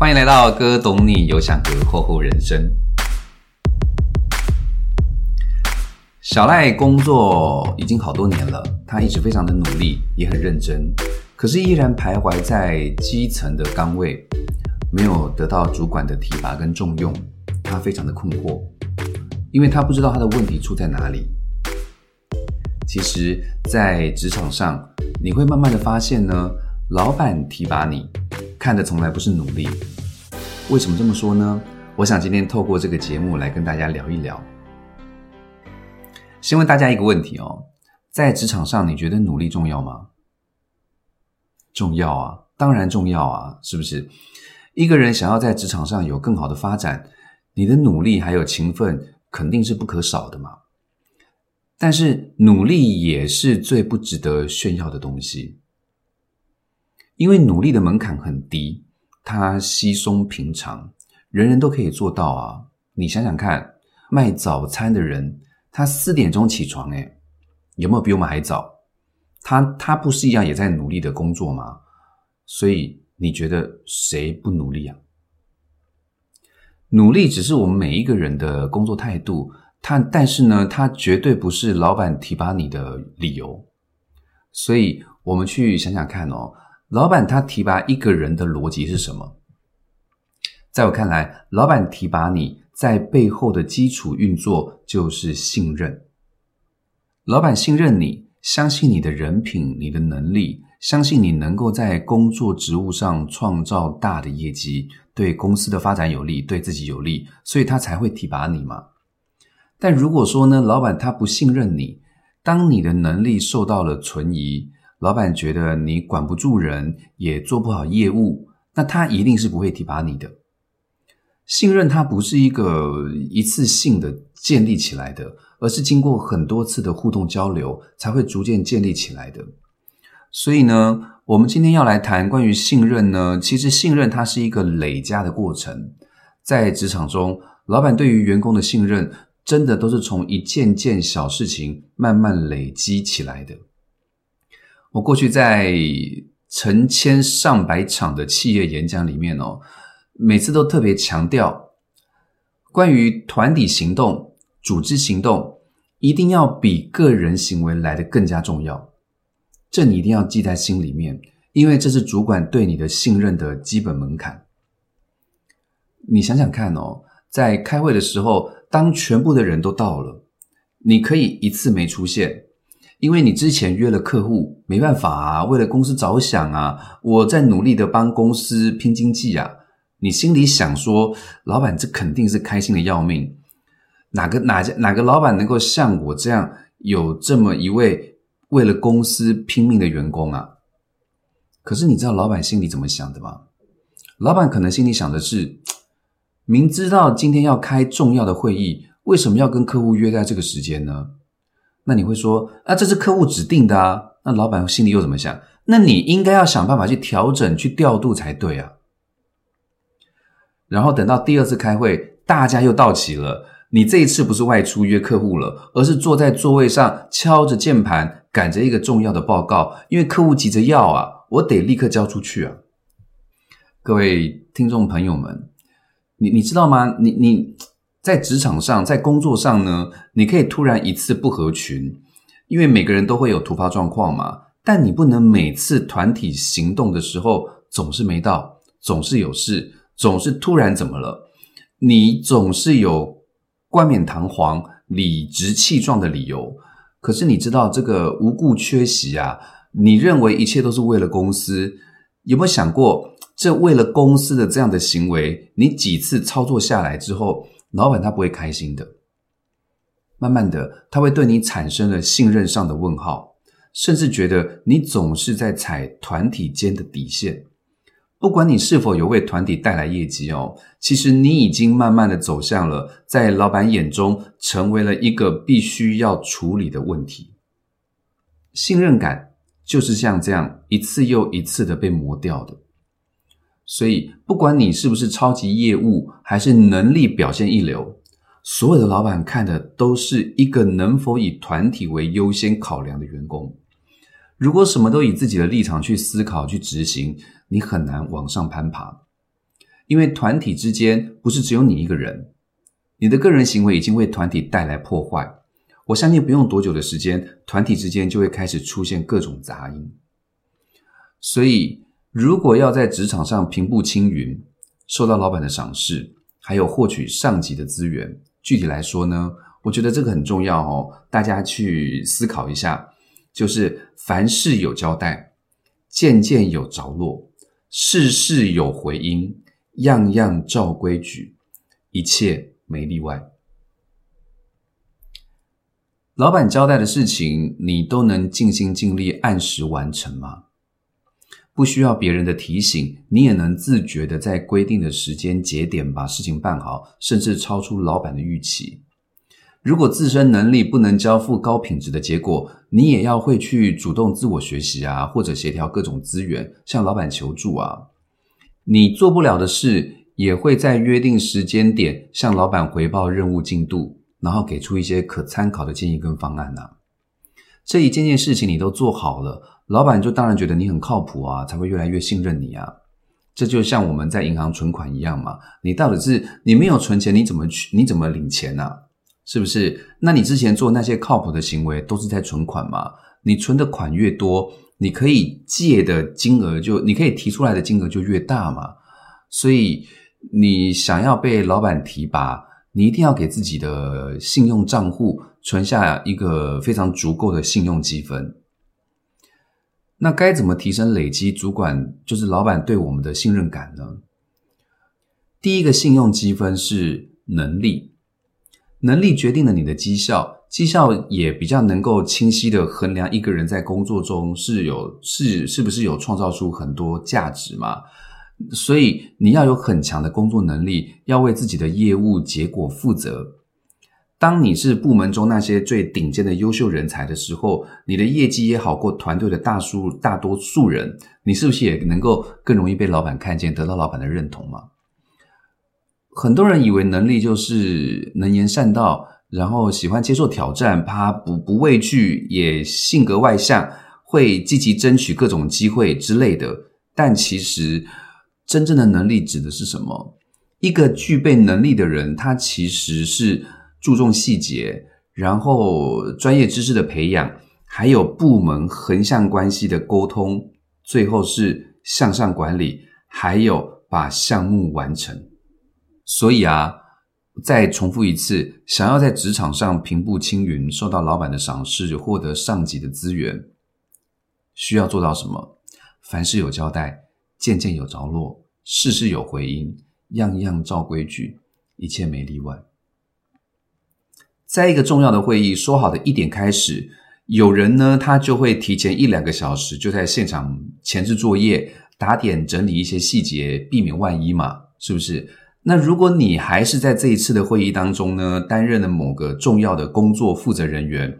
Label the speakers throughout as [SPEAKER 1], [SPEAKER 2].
[SPEAKER 1] 欢迎来到哥懂你有想哥厚厚人生。小赖工作已经好多年了，他一直非常的努力，也很认真，可是依然徘徊在基层的岗位，没有得到主管的提拔跟重用，他非常的困惑，因为他不知道他的问题出在哪里。其实，在职场上，你会慢慢的发现呢，老板提拔你，看的从来不是努力。为什么这么说呢？我想今天透过这个节目来跟大家聊一聊。先问大家一个问题哦，在职场上，你觉得努力重要吗？重要啊，当然重要啊，是不是？一个人想要在职场上有更好的发展，你的努力还有勤奋肯定是不可少的嘛。但是努力也是最不值得炫耀的东西，因为努力的门槛很低，它稀松平常，人人都可以做到啊！你想想看，卖早餐的人，他四点钟起床，诶有没有比我们还早？他他不是一样也在努力的工作吗？所以你觉得谁不努力啊？努力只是我们每一个人的工作态度。他但是呢，他绝对不是老板提拔你的理由，所以我们去想想看哦，老板他提拔一个人的逻辑是什么？在我看来，老板提拔你在背后的基础运作就是信任。老板信任你，相信你的人品、你的能力，相信你能够在工作职务上创造大的业绩，对公司的发展有利，对自己有利，所以他才会提拔你嘛。但如果说呢，老板他不信任你，当你的能力受到了存疑，老板觉得你管不住人，也做不好业务，那他一定是不会提拔你的。信任它不是一个一次性的建立起来的，而是经过很多次的互动交流才会逐渐建立起来的。所以呢，我们今天要来谈关于信任呢，其实信任它是一个累加的过程，在职场中，老板对于员工的信任。真的都是从一件件小事情慢慢累积起来的。我过去在成千上百场的企业演讲里面哦，每次都特别强调，关于团体行动、组织行动，一定要比个人行为来的更加重要。这你一定要记在心里面，因为这是主管对你的信任的基本门槛。你想想看哦，在开会的时候。当全部的人都到了，你可以一次没出现，因为你之前约了客户，没办法啊，为了公司着想啊，我在努力的帮公司拼经济啊。你心里想说，老板这肯定是开心的要命，哪个哪家哪个老板能够像我这样有这么一位为了公司拼命的员工啊？可是你知道老板心里怎么想的吗？老板可能心里想的是。明知道今天要开重要的会议，为什么要跟客户约在这个时间呢？那你会说啊，这是客户指定的啊。那老板心里又怎么想？那你应该要想办法去调整、去调度才对啊。然后等到第二次开会，大家又到齐了，你这一次不是外出约客户了，而是坐在座位上敲着键盘，赶着一个重要的报告，因为客户急着要啊，我得立刻交出去啊。各位听众朋友们。你你知道吗？你你在职场上，在工作上呢，你可以突然一次不合群，因为每个人都会有突发状况嘛。但你不能每次团体行动的时候总是没到，总是有事，总是突然怎么了？你总是有冠冕堂皇、理直气壮的理由。可是你知道这个无故缺席啊？你认为一切都是为了公司？有没有想过？这为了公司的这样的行为，你几次操作下来之后，老板他不会开心的。慢慢的，他会对你产生了信任上的问号，甚至觉得你总是在踩团体间的底线。不管你是否有为团体带来业绩哦，其实你已经慢慢的走向了在老板眼中成为了一个必须要处理的问题。信任感就是像这样一次又一次的被磨掉的。所以，不管你是不是超级业务，还是能力表现一流，所有的老板看的都是一个能否以团体为优先考量的员工。如果什么都以自己的立场去思考、去执行，你很难往上攀爬。因为团体之间不是只有你一个人，你的个人行为已经为团体带来破坏。我相信不用多久的时间，团体之间就会开始出现各种杂音。所以，如果要在职场上平步青云，受到老板的赏识，还有获取上级的资源，具体来说呢，我觉得这个很重要哦。大家去思考一下，就是凡事有交代，件件有着落，事事有回音，样样照规矩，一切没例外。老板交代的事情，你都能尽心尽力按时完成吗？不需要别人的提醒，你也能自觉的在规定的时间节点把事情办好，甚至超出老板的预期。如果自身能力不能交付高品质的结果，你也要会去主动自我学习啊，或者协调各种资源，向老板求助啊。你做不了的事，也会在约定时间点向老板回报任务进度。然后给出一些可参考的建议跟方案呐。这一件件事情你都做好了，老板就当然觉得你很靠谱啊，才会越来越信任你啊。这就像我们在银行存款一样嘛，你到底是你没有存钱，你怎么去你怎么领钱呢？是不是？那你之前做那些靠谱的行为都是在存款嘛？你存的款越多，你可以借的金额就你可以提出来的金额就越大嘛。所以你想要被老板提拔。你一定要给自己的信用账户存下一个非常足够的信用积分。那该怎么提升累积主管就是老板对我们的信任感呢？第一个信用积分是能力，能力决定了你的绩效，绩效也比较能够清晰的衡量一个人在工作中是有是是不是有创造出很多价值嘛。所以你要有很强的工作能力，要为自己的业务结果负责。当你是部门中那些最顶尖的优秀人才的时候，你的业绩也好过团队的大数大多数人。你是不是也能够更容易被老板看见，得到老板的认同嘛？很多人以为能力就是能言善道，然后喜欢接受挑战，怕不不畏惧，也性格外向，会积极争取各种机会之类的。但其实。真正的能力指的是什么？一个具备能力的人，他其实是注重细节，然后专业知识的培养，还有部门横向关系的沟通，最后是向上管理，还有把项目完成。所以啊，再重复一次，想要在职场上平步青云，受到老板的赏识，获得上级的资源，需要做到什么？凡事有交代。件件有着落，事事有回音，样样照规矩，一切没例外。在一个重要的会议说好的一点开始，有人呢，他就会提前一两个小时就在现场前置作业，打点整理一些细节，避免万一嘛，是不是？那如果你还是在这一次的会议当中呢，担任了某个重要的工作负责人员。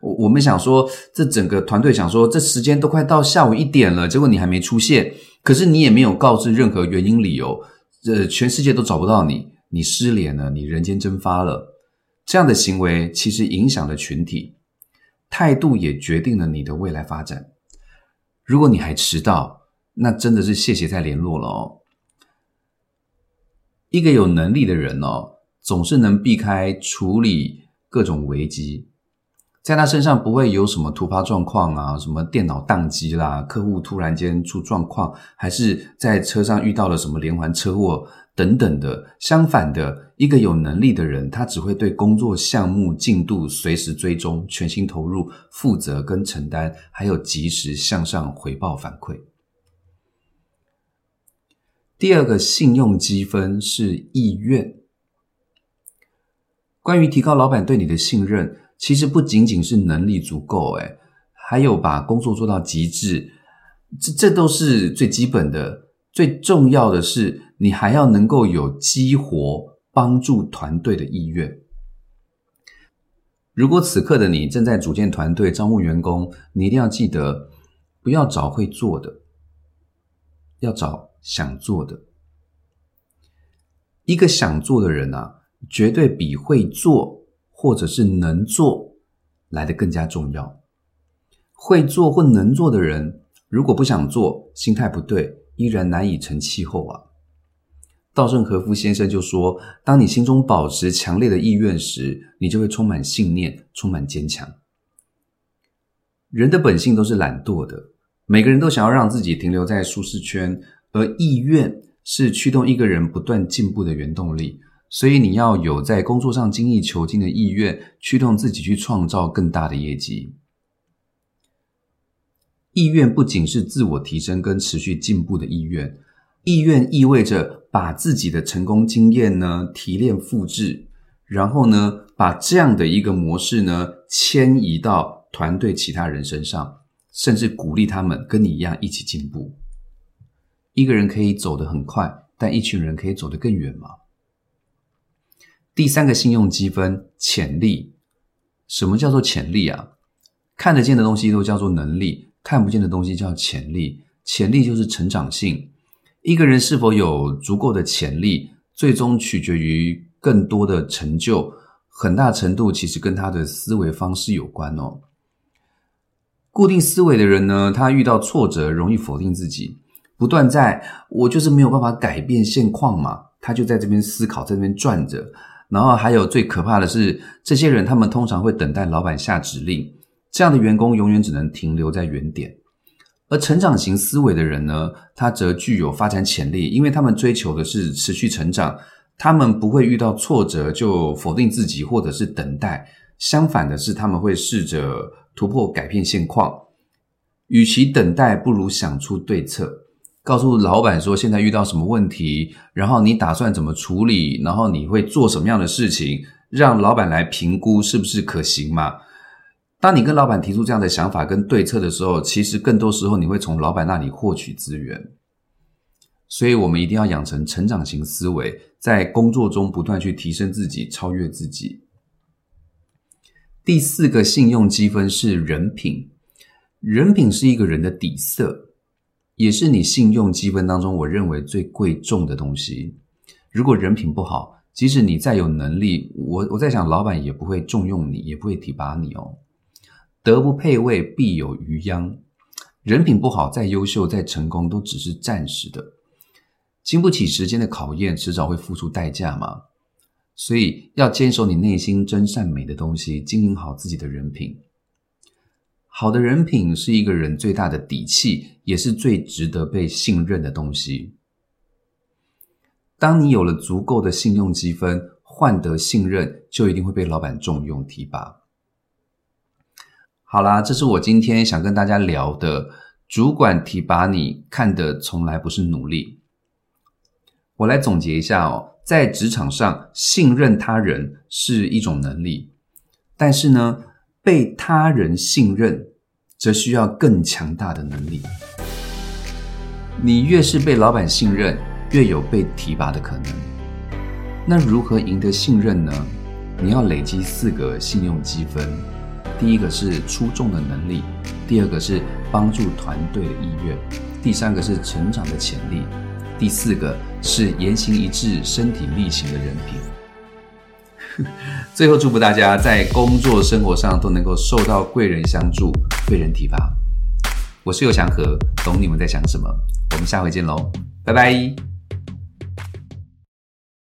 [SPEAKER 1] 我我们想说，这整个团队想说，这时间都快到下午一点了，结果你还没出现，可是你也没有告知任何原因理由，呃，全世界都找不到你，你失联了，你人间蒸发了，这样的行为其实影响了群体，态度也决定了你的未来发展。如果你还迟到，那真的是谢谢再联络了哦。一个有能力的人哦，总是能避开处理各种危机。在他身上不会有什么突发状况啊，什么电脑宕机啦，客户突然间出状况，还是在车上遇到了什么连环车祸等等的。相反的，一个有能力的人，他只会对工作项目进度随时追踪，全心投入，负责跟承担，还有及时向上回报反馈。第二个信用积分是意愿。关于提高老板对你的信任。其实不仅仅是能力足够，诶还有把工作做到极致，这这都是最基本的。最重要的是，你还要能够有激活帮助团队的意愿。如果此刻的你正在组建团队、招募员工，你一定要记得，不要找会做的，要找想做的。一个想做的人啊，绝对比会做。或者是能做来的更加重要。会做或能做的人，如果不想做，心态不对，依然难以成气候啊。稻盛和夫先生就说：“当你心中保持强烈的意愿时，你就会充满信念，充满坚强。”人的本性都是懒惰的，每个人都想要让自己停留在舒适圈，而意愿是驱动一个人不断进步的原动力。所以，你要有在工作上精益求精的意愿，驱动自己去创造更大的业绩。意愿不仅是自我提升跟持续进步的意愿。意愿意味着把自己的成功经验呢提炼复制，然后呢把这样的一个模式呢迁移到团队其他人身上，甚至鼓励他们跟你一样一起进步。一个人可以走得很快，但一群人可以走得更远吗？第三个信用积分潜力，什么叫做潜力啊？看得见的东西都叫做能力，看不见的东西叫潜力。潜力就是成长性。一个人是否有足够的潜力，最终取决于更多的成就，很大程度其实跟他的思维方式有关哦。固定思维的人呢，他遇到挫折容易否定自己，不断在“我就是没有办法改变现况嘛”，他就在这边思考，在这边转着。然后还有最可怕的是，这些人他们通常会等待老板下指令，这样的员工永远只能停留在原点。而成长型思维的人呢，他则具有发展潜力，因为他们追求的是持续成长，他们不会遇到挫折就否定自己或者是等待，相反的是他们会试着突破改变现况。与其等待，不如想出对策，告诉老板说现在遇到什么问题，然后你打算怎么处理，然后你会做什么样的事情，让老板来评估是不是可行嘛。当你跟老板提出这样的想法跟对策的时候，其实更多时候你会从老板那里获取资源。所以，我们一定要养成成长型思维，在工作中不断去提升自己、超越自己。第四个信用积分是人品，人品是一个人的底色，也是你信用积分当中我认为最贵重的东西。如果人品不好，即使你再有能力，我我在想，老板也不会重用你，也不会提拔你哦。德不配位，必有余殃。人品不好，再优秀、再成功，都只是暂时的，经不起时间的考验，迟早会付出代价嘛。所以，要坚守你内心真善美的东西，经营好自己的人品。好的人品是一个人最大的底气，也是最值得被信任的东西。当你有了足够的信用积分，换得信任，就一定会被老板重用提拔。好啦，这是我今天想跟大家聊的。主管提拔你看的从来不是努力。我来总结一下哦，在职场上，信任他人是一种能力，但是呢，被他人信任则需要更强大的能力。你越是被老板信任，越有被提拔的可能。那如何赢得信任呢？你要累积四个信用积分。第一个是出众的能力，第二个是帮助团队的意愿，第三个是成长的潜力，第四个是言行一致、身体力行的人品。最后，祝福大家在工作生活上都能够受到贵人相助，贵人提拔。我是尤祥和，懂你们在想什么。我们下回见喽，拜拜。